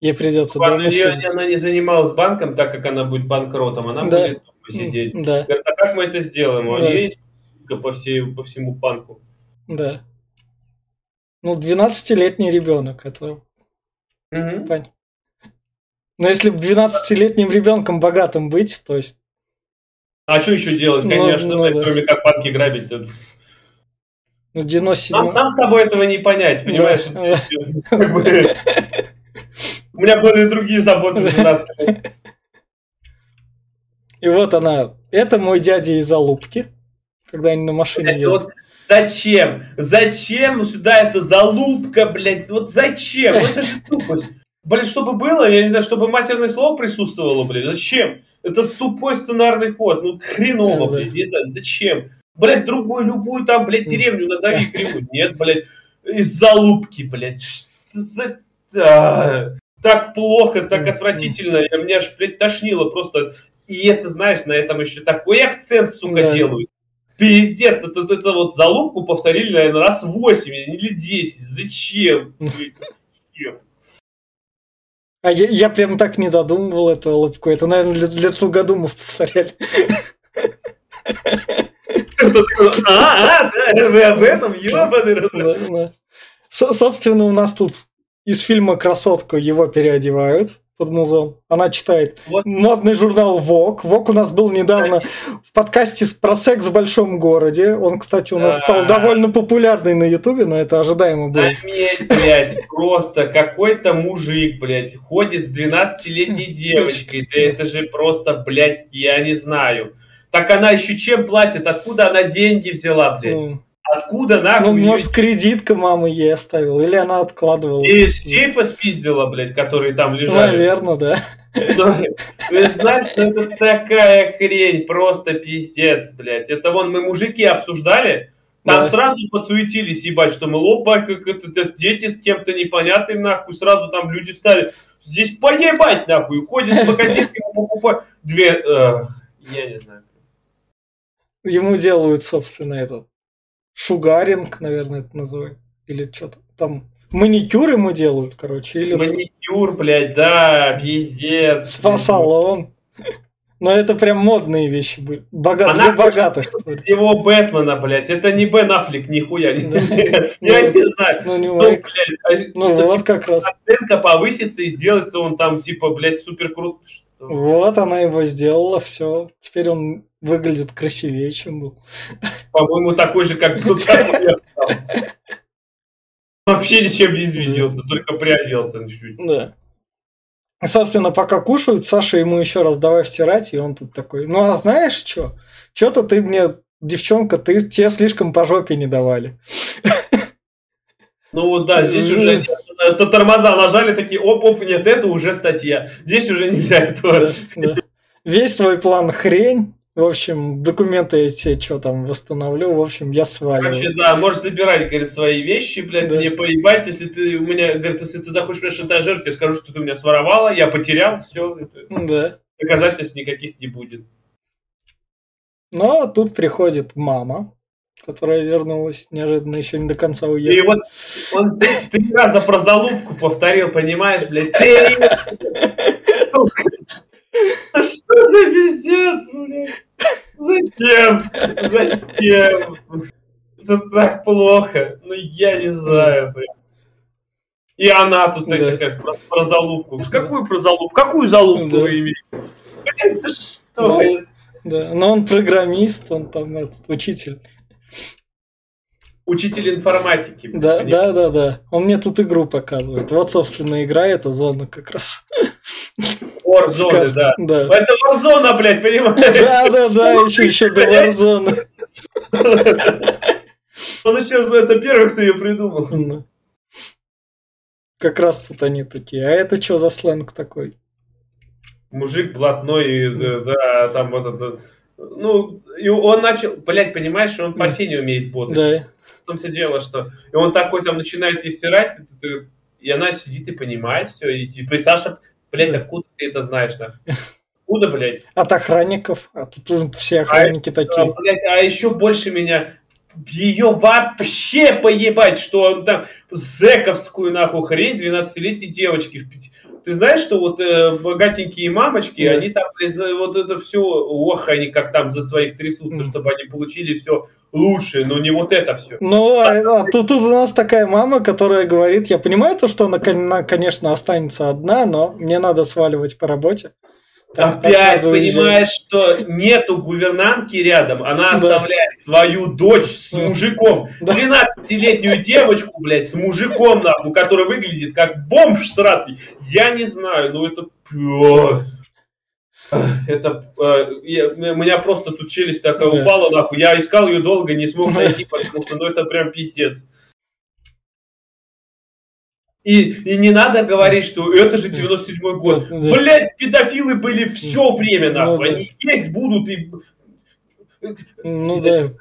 Ей придется Ладно, дома сидеть. она не занималась банком, так как она будет банкротом, она Да. будет дома сидеть. Да, Говорит, а как мы это сделаем? У Да. нее есть по, всей, по всему банку. да. Ну, 12-летний ребенок, это Мгм. Понятно. Но если бы 12-летним ребенком богатым быть, то есть... А что еще делать, Ну, конечно, ну блядь, да. кроме как банки грабить? Ну, 97 Нам, нам с тобой этого не понять, понимаешь? У меня были другие заботы в 12 лет. И вот она. Это мой дядя из Алупки. Когда они на машине едут. вот зачем? Зачем сюда эта залупка, блядь? Вот зачем? Это же тупость. Блин, чтобы было, я не знаю, чтобы матерное слово присутствовало, блядь. Зачем? Это тупой сценарный ход. Ну, хреново, блядь. Не знаю, зачем? Блядь, другую, любую там, блядь, деревню назови кривую. Нет, блядь, из залупки, блядь. Что за... А, так плохо, так отвратительно. Я, меня аж, блядь, тошнило просто. И это, знаешь, на этом еще такой акцент, сука, да. делают. Пиздец, это, это, это вот залупку повторили, наверное, раз 8 или 10. Зачем? Зачем? А я, я прям так не додумывал эту улыбку. Это, наверное, для, для тугодумов повторяли. А, а, вы об этом, ебаный Собственно, у нас тут из фильма «Красотка» его переодевают под музон. Она читает вот. модный журнал Вок. Вок у нас был недавно в подкасте про секс в большом городе. Он, кстати, у нас стал довольно популярный на Ютубе, но это ожидаемо было. Заметь, блядь, просто какой-то мужик, блядь, ходит с 12-летней девочкой. Да это же просто, блядь, я не знаю. Так она еще чем платит? Откуда она деньги взяла, блядь? Откуда нахуй? Ну, может, кредитка мама ей оставила, или она откладывала. И из сейфа спиздила, блядь, которые там лежали. Наверное, да. Ну, вы знаете, что это такая хрень, просто пиздец, блядь. Это вон мы мужики обсуждали, там да. сразу подсуетились, ебать, что мы лопа, как это, это, дети с кем-то непонятным, нахуй, сразу там люди стали. Здесь поебать, нахуй, ходят в магазин, покупают две, э, я не знаю. Ему делают, собственно, этот шугаринг, наверное, это называют. Или что-то там. Маникюр ему делают, короче. Или... Маникюр, блядь, да, пиздец. Спа-салон. Но это прям модные вещи были. Богат... Она для богатых. Его Бэтмена, блядь. Это не Бен Аффлек, нихуя. Я не знаю. Ну, не ну, блядь. А ну, вот как раз. Оценка повысится и сделается он там, типа, блядь, супер крут. Вот она его сделала, все. Теперь он выглядит красивее, чем был. По-моему, такой же, как был. Вообще ничем не изменился, только приоделся чуть-чуть. Да. Собственно, пока кушают, Саша ему еще раз давай втирать, и он тут такой, ну а знаешь что? Что-то ты мне, девчонка, ты тебе слишком по жопе не давали. Ну вот да, здесь уже это тормоза нажали, такие, оп-оп, нет, это уже статья. Здесь уже нельзя этого. Весь твой план хрень, в общем, документы эти, что там, восстановлю. В общем, я сваливаю. Короче, да, можешь забирать, говорит, свои вещи, блядь, да. мне поебать, если ты у меня, говорит, если ты захочешь меня шантажировать, я скажу, что ты меня своровала, я потерял, все. Да. Доказательств никаких не будет. Но тут приходит мама, которая вернулась неожиданно, еще не до конца уехала. И вот он здесь три раза про залупку повторил, понимаешь, блядь, ты... Что за пиздец, блядь? Зачем? Зачем? Это так плохо. Ну, я не знаю, блядь. И она тут да. такая про, про залупку. Какую про залупку? Какую залупку да. вы имеете? Блядь, это что? Да. да, но он программист, он там этот, учитель. Учитель информатики. Да, да, да, да. Он мне тут игру показывает. Вот, собственно, игра эта зона как раз. Warzone, да. да. Это Warzone, блядь, понимаешь? Да, да, да, еще, еще до Warzone. Он еще, это первый, кто ее придумал. Как раз тут они такие. А это что за сленг такой? Мужик блатной, да, там вот это... Ну, и он начал, блядь, понимаешь, он по фене умеет ботать. Да. В том-то дело, что... И он такой там начинает ей стирать, и она сидит и понимает все, и типа, и Саша Блять, откуда ты это знаешь, да? Откуда, блядь? От охранников. А тут все охранники а, такие. А, блядь, а еще больше меня ее вообще поебать, что он там зэковскую нахуй хрень 12-летней девочки в ты знаешь, что вот э, богатенькие мамочки, yeah. они там вот это все, ох, они как там за своих трясутся, mm. чтобы они получили все лучшее, но не вот это все. Ну, а, а, тут, тут у нас такая мама, которая говорит, я понимаю то, что она, конечно, останется одна, но мне надо сваливать по работе. Опять понимаешь, что нету гувернантки рядом, она да. оставляет свою дочь с мужиком, 12-летнюю девочку, блядь, с мужиком, нахуй, который выглядит как бомж сратый. Я не знаю, ну это... Это э, я, у меня просто тут челюсть такая да. упала, нахуй. Я искал ее долго, не смог найти, потому что ну это прям пиздец. И, и не надо говорить, что это же 97-й год. Да. Блять, педофилы были все время, нахуй. Ну, да. Они есть будут и... Ну да.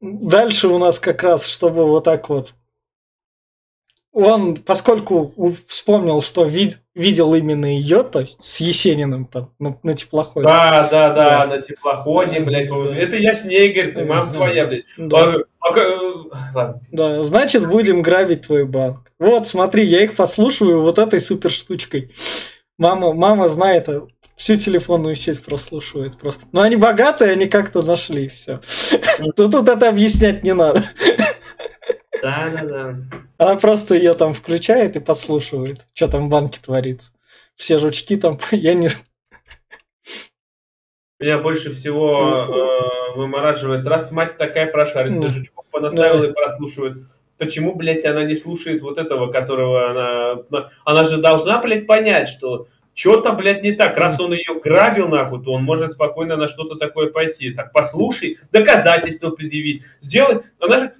Дальше у нас как раз, чтобы вот так вот. Он, поскольку вспомнил, что вид, видел именно ее, то есть с Есениным там на, на теплоходе. Да, да, да, да, на теплоходе, блядь. Это я с ней, говорит, мама твоя, блядь. Да. А, а, ладно. да, значит, будем грабить твой банк. Вот, смотри, я их послушаю вот этой супер штучкой. Мама, мама знает, а всю телефонную сеть прослушивает просто. Но они богатые, они как-то нашли все. Тут, тут это объяснять не надо. Да, да, да. Она просто ее там включает и подслушивает, что там в банке творится. Все жучки там, я не... Меня больше всего э, вымораживает, раз мать такая прошаристая, mm. жучков понаставила да. и прослушивает. Почему, блядь, она не слушает вот этого, которого она... Она же должна, блядь, понять, что что-то, блядь, не так. Раз он ее грабил, нахуй, то он может спокойно на что-то такое пойти. Так, послушай, доказательства предъявить, сделать. Она же...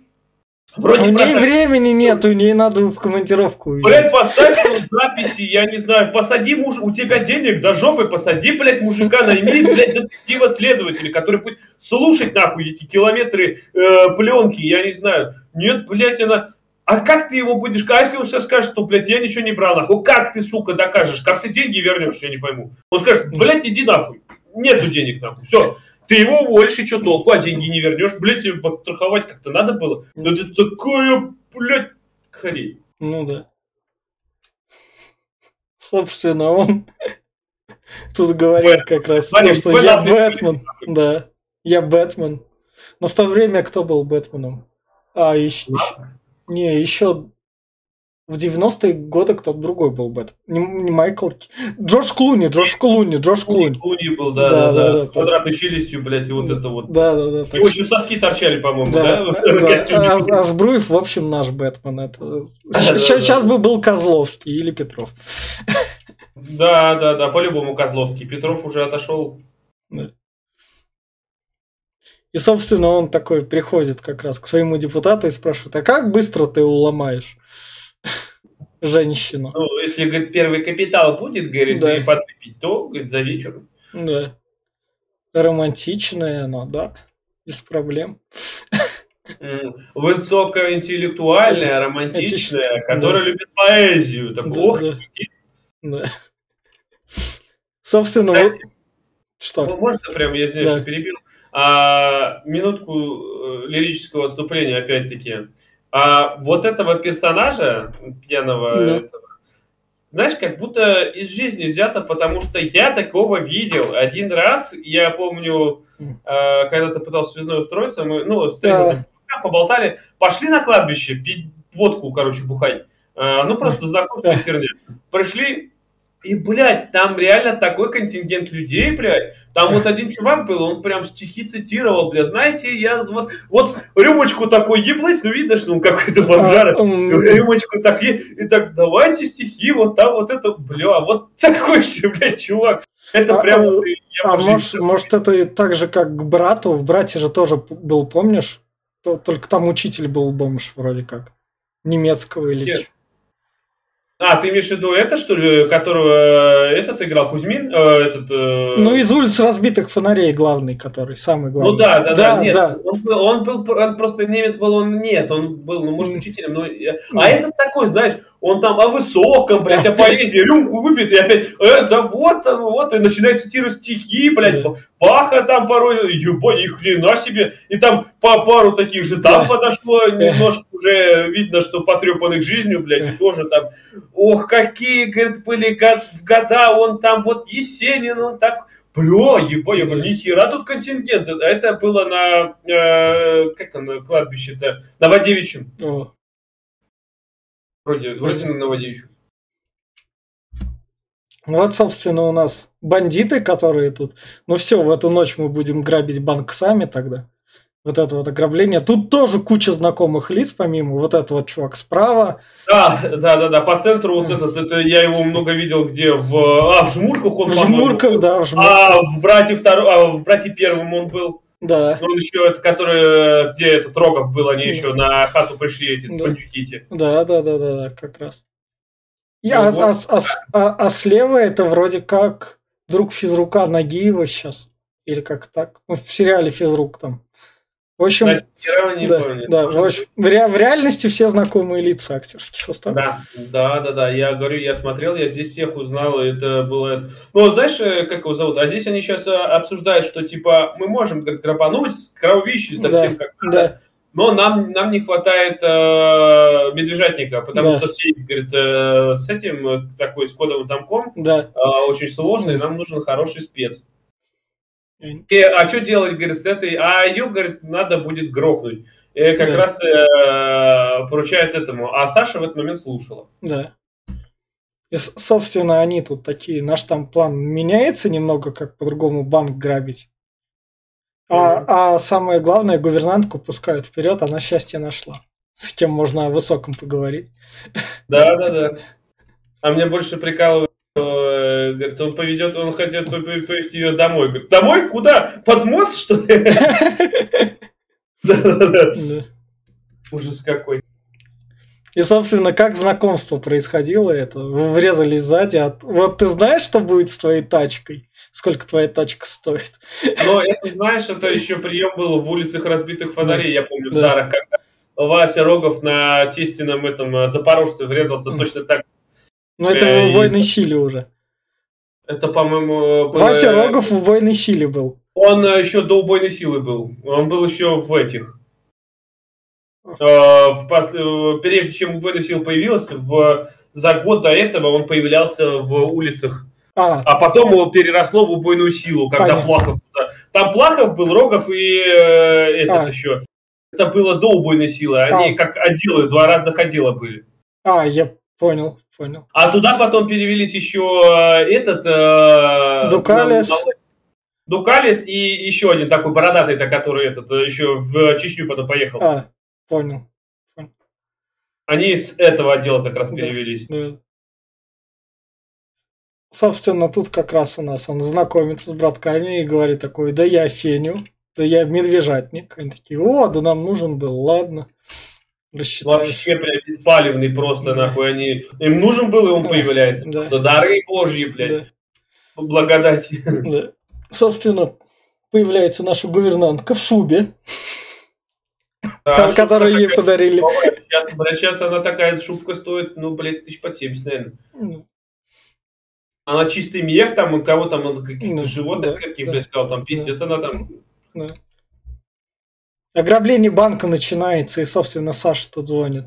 Вроде у нее времени нет, у нее надо в командировку. Блядь, поставь записи, я не знаю, посади муж, у тебя денег до жопы, посади, блядь, мужика, найми, блядь, детектива следователя, который будет слушать, нахуй, эти километры э, пленки, я не знаю. Нет, блядь, она а как ты его будешь... А если он сейчас скажет, что, блядь, я ничего не брал, нахуй, как ты, сука, докажешь? Как ты деньги вернешь, я не пойму. Он скажет, блядь, иди нахуй. Нету денег, нахуй. Все. Ты его уволишь, и что толку, а деньги не вернешь. Блядь, тебе подстраховать как-то надо было. Но это такая, блядь, хрень. Ну да. Собственно, он тут говорит как раз то, что я Бэтмен. Да, я Бэтмен. Но в то время кто был Бэтменом? А, еще, не, еще в 90-е годы кто-то другой был бы. Не, не Майкл. Джордж Клуни, Джордж Клуни, Джордж Клуни. Клуни был, да, да, да. да, С квадратной челюстью, блядь, и вот это вот. Да, да, да. Его еще соски торчали, по-моему, да? да? А, а Сбруев, в общем, наш Бэтмен. Это... Сейчас бы был Козловский или Петров. Да, да, да, по-любому Козловский. Петров уже отошел. Да. И, собственно, он такой приходит как раз к своему депутату и спрашивает, а как быстро ты уломаешь женщину? Ну, если, говорит, первый капитал будет, говорит, да. и подвипить, то, говорит, за вечер. Да. Романтичная она, да, без проблем. Высокоинтеллектуальная, романтичная, которая любит поэзию. Так, да, ох, да. Собственно, вот... Что? Ну, можно прям, я извиняюсь, да. перебил. А, минутку э, лирического отступления, опять-таки. А вот этого персонажа, пьяного, да. этого, знаешь, как будто из жизни взято, потому что я такого видел. Один раз, я помню, э, когда ты пытался связной устроиться, мы, ну, встретились, да. поболтали, пошли на кладбище пить водку, короче, бухать. Э, ну, просто знакомство херня. Пришли, и, блядь, там реально такой контингент людей, блядь. Там вот один чувак был, он прям стихи цитировал, блядь. Знаете, я вот, вот рюмочку такой еблась, ну видно, что он какой-то бомжара. Рюмочку так, и, и так, давайте стихи, вот там вот это, бля, вот такой же, блядь, чувак. Это а, прям... А, а может, может, это так же, как к брату? В брате же тоже был, помнишь? Только там учитель был бомж вроде как. Немецкого или Нет. А, ты имеешь в виду это, что ли, которого э, этот играл Кузьмин? Э, этот, э... Ну, из улиц разбитых фонарей главный, который, самый главный. Ну да, да, да, да нет. Да. Он, был, он был, он просто немец был, он нет, он был, ну, может, учителем, но... А этот такой, знаешь, он там о высоком, блядь, о поэзии, рюмку выпьет, и опять, э, да вот, вот, и начинает цитировать стихи, блядь, Баха там порой, ебать, ни хрена себе, и там по пару таких же там подошло, немножко уже видно, что потрепанных жизнью, блядь, и тоже там, ох, какие, говорит, были года, он там, вот Есенин, он так, Бля, ебать, я говорю, нихера тут контингент. Это было на, э, как оно, кладбище-то, на Водевичьем. Вроде, вроде на Новодевичьем. Вот, собственно, у нас бандиты, которые тут... Ну все, в эту ночь мы будем грабить банк сами тогда. Вот это вот ограбление. Тут тоже куча знакомых лиц, помимо вот этого вот чувак справа. Да, да, да, да. По центру вот этот, это я его много видел, где в... А, в Жмурках он, В Жмурках, да, в Жмурках. А в Брате, втором, а в Брате первом он был. Да. Ну, еще это, который, где этот Рогов был, они еще на хату пришли, эти да. бандюки. Да, да, да, да, да, как раз. И, ну, а, вот. а, а, а, а слева это вроде как друг физрука Нагиева сейчас. Или как так? Ну, в сериале физрук там. В общем, Кстати, не да, помню. да, в, общем в, ре- в реальности все знакомые лица актерский состав. Да, да, да, да. Я говорю, я смотрел, я здесь всех узнал, и это было. Ну, знаешь, э, как его зовут? А здесь они сейчас э, обсуждают, что типа мы можем как грабануть кровищи совсем Да, как да. но нам, нам не хватает э, медвежатника, потому Да. что сейф, говорит, э, с этим э, такой с кодовым замком Да. э, очень сложный, нам нужен хороший спец. И, а что делать, говорит, с этой? А ее, говорит, надо будет грохнуть. И как Да. раз э, поручают этому. А Саша в этот момент слушала. Да. И, собственно, они тут такие, наш там план меняется немного, как по-другому банк грабить. А, а самое главное, гувернантку пускают вперед, она счастье нашла. С кем можно о высоком поговорить. Да, да, да. А мне больше прикалывает, что, э, говорит, он поведет, он хотел по- по- повезти ее домой. Говорит, домой? Куда? Под мост, что ли? Ужас какой. И, собственно, как знакомство происходило это? Вы врезались сзади. а- Вот ты знаешь, что будет с твоей тачкой? Сколько твоя тачка стоит? Но это, знаешь, это еще прием был в улицах разбитых фонарей, я помню, в Да. старых, когда Вася Рогов на тестином этом э, запорожце врезался точно так. Ну, это Э, и- убойной силе уже. Это, по-моему, было- Вася Рогов в убойной силе был. Он э, еще до убойной силы был. Он был еще в этих. Э, в пос- э, Прежде чем убойная сила появилась, в... за год до этого он появлялся в улицах. А, А потом его переросло в убойную силу, когда Понятно. Плахов... Там Плахов был, Рогов и э, этот А. еще. Это было до убойной силы. Они А. как отделы, два разных отдела были. а, я понял, понял. А туда потом перевелись еще э, этот... э, Дукалис. на- Дукалис и еще один такой бородатый-то, который этот, э, еще в Чечню потом поехал. А, понял. Они с этого отдела как раз Да. перевелись. Да. Собственно, тут как раз у нас он знакомится с братками и говорит такой, да я феню, да я медвежатник. Они такие, о, да нам нужен был, ладно. Рассчитаешь. Вообще, блядь, беспалевный просто, нахуй, они... Им нужен был, и он Да. появляется. Да. Просто дары божьи, блядь, Да, благодати. да. Собственно, появляется наша гувернантка в шубе, А шутка которую ей такая, подарили. Сейчас, блядь, сейчас она такая шубка стоит, ну, блядь, тысяч под 70, наверное. Ну, Она чистый мех, там, у кого там, каких-то Ну, животных да, каких, да. блядь, сказал, там, пиздец, она там... да. Ограбление банка начинается, и, собственно, Саша тут звонит.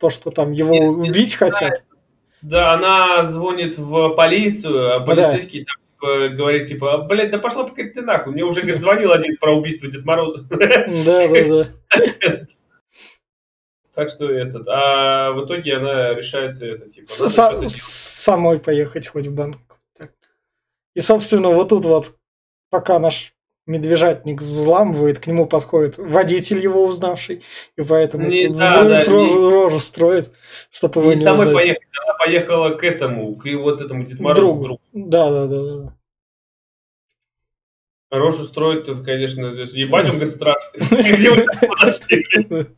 То, что там его Нет, нет, убить хотят. Да, она звонит в полицию, а Да. полицейский там э, говорит, типа, блядь, да пошла пока ты нахуй. Мне уже, говорит, звонил один про убийство Дед Мороза. Да, да, да. Так что этот, а в итоге она решается это, типа, самой поехать хоть в банк. И, собственно, вот тут вот, пока наш медвежатник взламывает, к нему подходит водитель его узнавший, и поэтому Не- да, да, рожу, рожу строит, чтобы его Не не самой поехать, она поехала к этому, к вот этому Дед Морозу. Другу. другу. Да, да, да, да. Рожу строит тут, конечно, здесь. ебать, он, говорит, страшный. Где вы так подошли, блядь?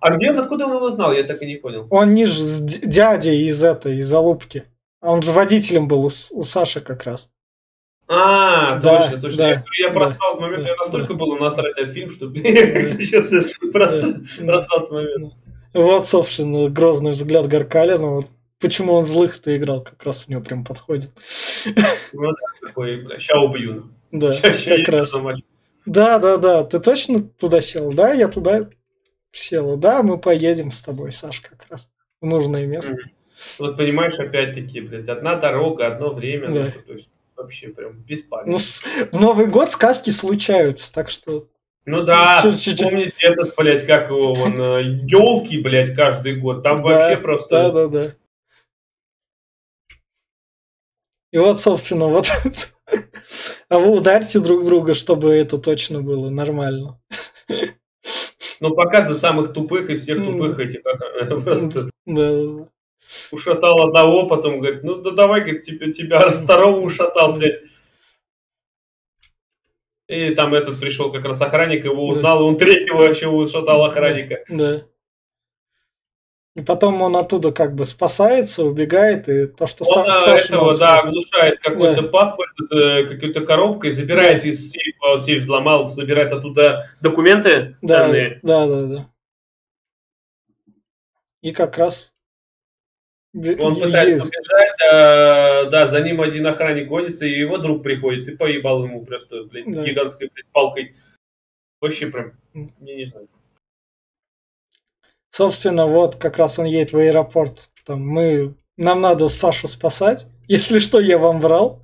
А где он, откуда он его знал, я так и не понял. Он не с дядей из этой, из Алупки. А Он же водителем был у, у Саши как раз. А, Да, точно, точно. да, я, я да, проспал этот момент, да, я настолько да. был насрать этот фильм, что Да. этот момент. Вот, собственно, грозный взгляд Гаркалина. Вот почему он злых-то играл, как раз у него прям подходит. Ну да, такой, ща убью. Да, Ща- ща как раз. Да, да, да. Ты точно туда сел? Да, я туда сел. Да, мы поедем с тобой, Саш, как раз. В нужное место. Вот понимаешь, опять-таки, блядь, одна дорога, одно время, Да. ну, то есть вообще прям Ну, беспалевно. с- в Новый год сказки случаются, так что... Ну да, Чуть-чуть. помните этот, блядь, как его, он, елки, блядь, каждый год, там Да, вообще Да, просто... да, да. И вот, собственно, вот... А вы ударьте друг друга, чтобы это точно было нормально. Ну, показывай самых тупых из всех Ну. тупых этих, просто Да, да, да. Ушатал одного, потом говорит, ну да давай, говорит, тебя, тебя раз второго ушатал, блядь. И там этот пришел как раз охранник, его узнал, и он третьего вообще ушатал охранника. Да. И потом он оттуда как бы спасается, убегает, и то, что он Са- Саша этого, да, внушает какой-то да. папу, э, какой-то коробкой, забирает да. из сейфа, сейф взломал, забирает оттуда документы да, ценные. Да, да, да. И как раз он пытается убежать, а, да, за ним один охранник гонится, и его друг приходит и поебал ему просто, блядь, да. гигантской блядь, палкой. Вообще прям, я не знаю. Собственно, вот как раз он едет в аэропорт. Там мы, нам надо Сашу спасать. Если что, я вам врал.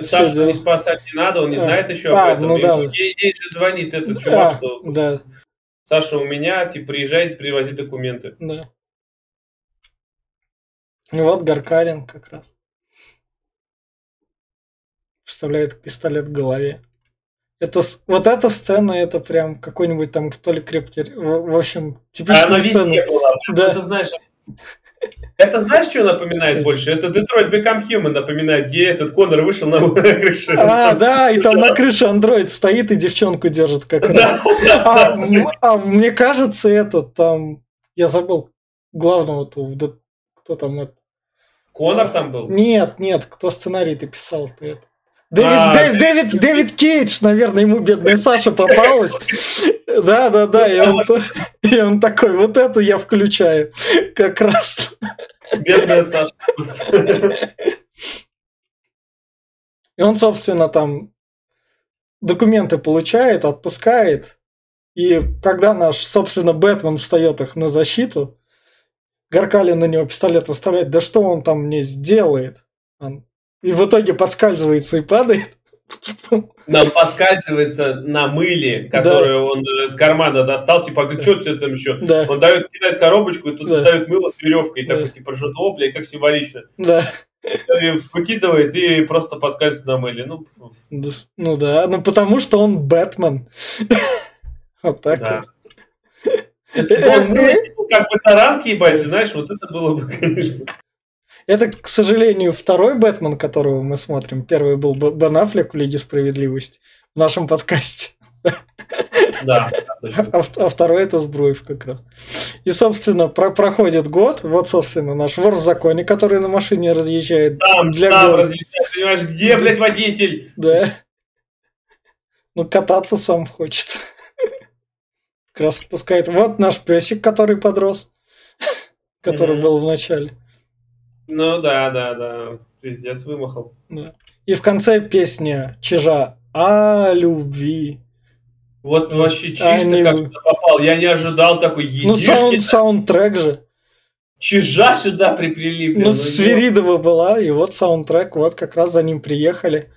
Сашу не спасать не надо, он не а, знает еще а, об этом. Ну, да. Ей, ей же звонит этот чувак, а, что да. Саша у меня, типа, приезжает, привозит документы. Да. И вот Гаркарин как раз. Вставляет пистолет в голове. Это, вот эта сцена, это прям какой-нибудь там, то ли крепкий, в, в общем, типичная а она сцена. Везде была. Да. Это знаешь, это знаешь, что напоминает больше? Это Detroit Become Human напоминает, где этот Конор вышел на крышу. А, да, и там на крыше андроид стоит и девчонку держит как раз. А, а мне кажется, это там, я забыл главного, кто там это. Конор там был? Нет, нет, кто сценарий ты писал, ты это. Дэвид, а, Дэвид, Дэвид, Дэвид Кейдж, наверное, ему бедная Саша попалась. Да, да, да, и он, и он такой, вот эту я включаю как раз. Бедная Саша. И он, собственно, там документы получает, отпускает. И когда наш, собственно, Бэтмен встает их на защиту, Гаркали на него пистолет выставляет, да что он там мне сделает? Он и в итоге подскальзывается и падает. Нам подскальзывается на мыле, которую да. он с кармана достал, типа, а что ты там еще? Да. Он дает, кидает коробочку, и тут да. дает мыло с веревкой, и да. такой, типа, что о, бля, как символично. Да. И выкидывает и просто подскальзывается на мыле. Ну, ну, ну да, ну потому что он Бэтмен. Вот так да. вот. Если бы он был как бы таранки, ебать, знаешь, вот это было бы, конечно. Это, к сожалению, второй Бэтмен, которого мы смотрим. Первый был Бен Аффлек в Лиге Справедливости в нашем подкасте. Да. А, а второй это Сбруев как раз. И, собственно, про проходит год. Вот, собственно, наш вор в законе, который на машине разъезжает. Сам, для сам города. разъезжает. Понимаешь, где, блядь, водитель? Да. Ну, кататься сам хочет. Как раз отпускает. Вот наш песик, который подрос. Который был в начале. Ну да, да, да. Пиздец, вымахал. Да. И в конце песня Чижа о любви. Вот вообще чисто Они... как попал. Я не ожидал такой едишки. Ну, саунд, саундтрек же. Чижа сюда приплели. Блин, ну, ну Свиридова была, и вот саундтрек, вот как раз за ним приехали.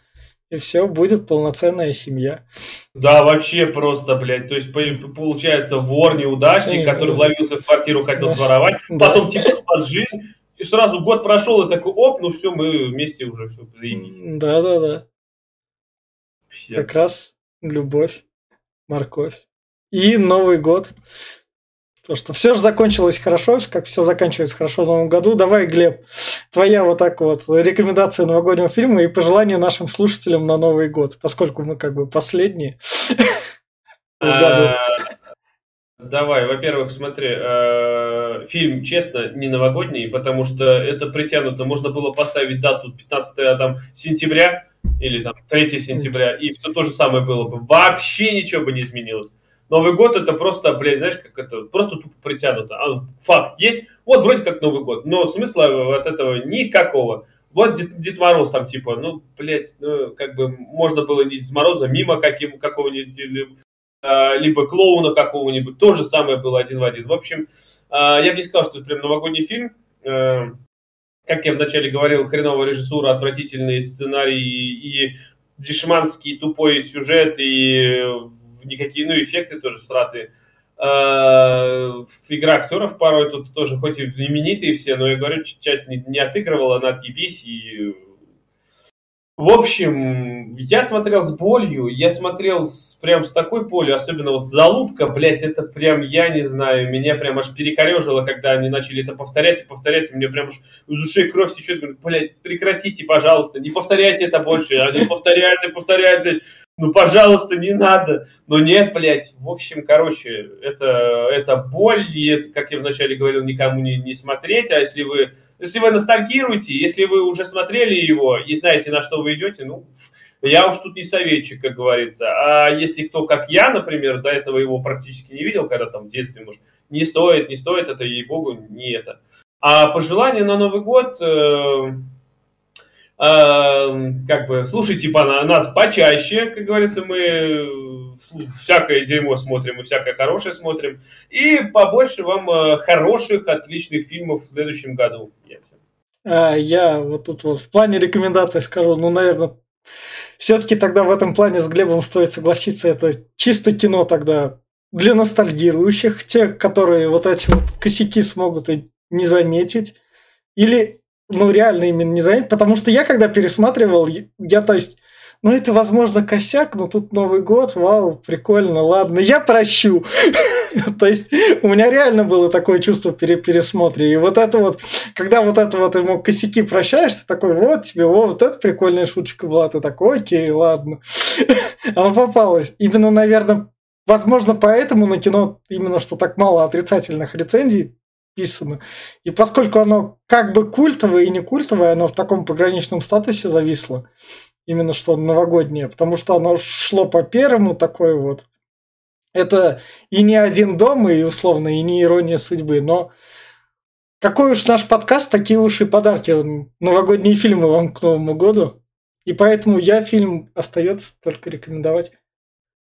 И все, будет полноценная семья. Да, вообще просто, блядь. То есть, получается, вор, неудачник, который вловился в квартиру, хотел своровать, потом типа спас жизнь, и сразу год прошел, и такой, оп, ну все, мы вместе уже все, заебись. Да-да-да. Как раз любовь, морковь. И Новый год. То, что все же закончилось хорошо, как все заканчивается хорошо в Новом году. Давай, Глеб, твоя вот так вот рекомендация новогоднего фильма и пожелания нашим слушателям на Новый год, поскольку мы как бы последние. А, Давай, во-первых, смотри, э, фильм, честно, не новогодний, потому что это притянуто. Можно было поставить дату 15 там, сентября или там 3 сентября, и все то же самое было бы. Вообще ничего бы не изменилось. Новый год это просто, блядь, знаешь, как это, просто тупо притянуто. А, факт есть, вот вроде как Новый год, но смысла от этого никакого. Вот Дед, Дед Мороз там типа, ну, блядь, ну, как бы можно было не Дед Мороза мимо каким, какого-нибудь а, либо клоуна какого-нибудь, то же самое было один в один. В общем, а, я бы не сказал, что это прям новогодний фильм. А, как я вначале говорил, хреновая режиссура, отвратительные сценарии и дешманский тупой сюжет, и никакие, ну, эффекты тоже сратые. Игра актеров порой тут тоже, хоть и знаменитые все, но я говорю, часть не, не отыгрывала, на отъебись, и в общем, я смотрел с болью, я смотрел с, прям с такой болью, особенно вот залупка, блядь, это прям, я не знаю, меня прям аж перекорежило, когда они начали это повторять и повторять, и мне прям аж из ушей кровь течет, говорю, блядь, прекратите, пожалуйста, не повторяйте это больше, они повторяют и повторяют, блядь. Ну, пожалуйста, не надо. Но нет, блядь, в общем, короче, это, это боль, и это, как я вначале говорил, никому не, не смотреть, а если вы, если вы ностальгируете, если вы уже смотрели его и знаете, на что вы идете, ну, я уж тут не советчик, как говорится. А если кто, как я, например, до этого его практически не видел, когда там в детстве, может, не стоит, не стоит, это, ей-богу, не это. А пожелание на Новый год... Э, как бы слушайте типа нас почаще, как говорится, мы всякое дерьмо смотрим и всякое хорошее смотрим. И побольше вам э, хороших, отличных фильмов в следующем году. А, я вот тут вот в плане рекомендаций скажу, ну, наверное, все-таки тогда в этом плане с Глебом стоит согласиться, это чисто кино тогда для ностальгирующих, тех, которые вот эти вот косяки смогут и не заметить. Или ну, реально именно не заметил, потому что я, когда пересматривал, я, то есть, ну, это, возможно, косяк, но тут Новый год, вау, прикольно, ладно, я прощу. То есть, у меня реально было такое чувство при пересмотре. И вот это вот, когда вот это вот ему косяки прощаешь, ты такой, вот тебе, вот это прикольная шуточка была, ты такой, окей, ладно. Оно попалось. Именно, наверное, возможно, поэтому на кино именно что так мало отрицательных рецензий, вписано. И поскольку оно как бы культовое и не культовое, оно в таком пограничном статусе зависло. Именно что новогоднее. Потому что оно шло по первому такое вот. Это и не один дом, и условно, и не ирония судьбы. Но какой уж наш подкаст, такие уж и подарки. Новогодние фильмы вам к Новому году. И поэтому я фильм остается только рекомендовать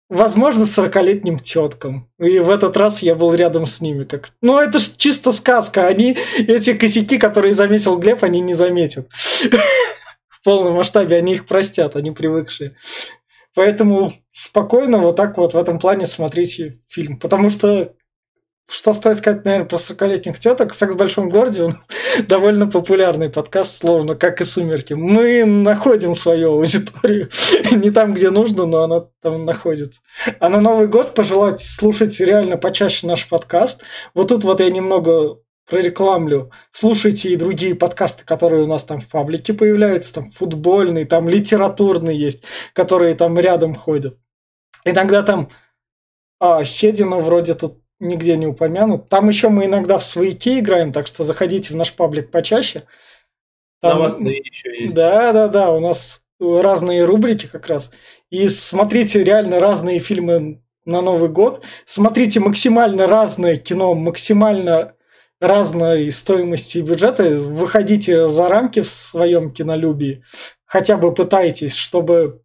возможно, 40-летним теткам. И в этот раз я был рядом с ними. Как... Ну, это ж чисто сказка. Они, эти косяки, которые заметил Глеб, они не заметят. В полном масштабе они их простят, они привыкшие. Поэтому спокойно вот так вот в этом плане смотрите фильм. Потому что что стоит сказать, наверное, про 40-летних теток? «Секс в большом городе» довольно популярный подкаст, словно как и «Сумерки». Мы находим свою аудиторию. Не там, где нужно, но она там находится. А на Новый год пожелать слушать реально почаще наш подкаст. Вот тут вот я немного прорекламлю. Слушайте и другие подкасты, которые у нас там в паблике появляются. Там футбольный, там литературный есть, которые там рядом ходят. Иногда там а, Хедина вроде тут нигде не упомянут. Там еще мы иногда в свояки играем, так что заходите в наш паблик почаще. Там, Новостные еще есть. Да, да, да, у нас разные рубрики как раз. И смотрите реально разные фильмы на Новый год. Смотрите максимально разное кино, максимально разной стоимости и бюджета. Выходите за рамки в своем кинолюбии. Хотя бы пытайтесь, чтобы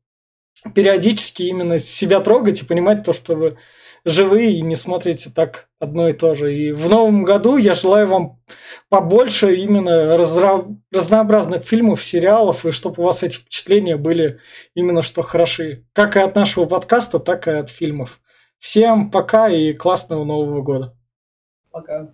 периодически именно себя трогать и понимать то, что вы живые и не смотрите так одно и то же. И в новом году я желаю вам побольше именно разра... разнообразных фильмов, сериалов, и чтобы у вас эти впечатления были именно что хороши. Как и от нашего подкаста, так и от фильмов. Всем пока и классного Нового года. Пока.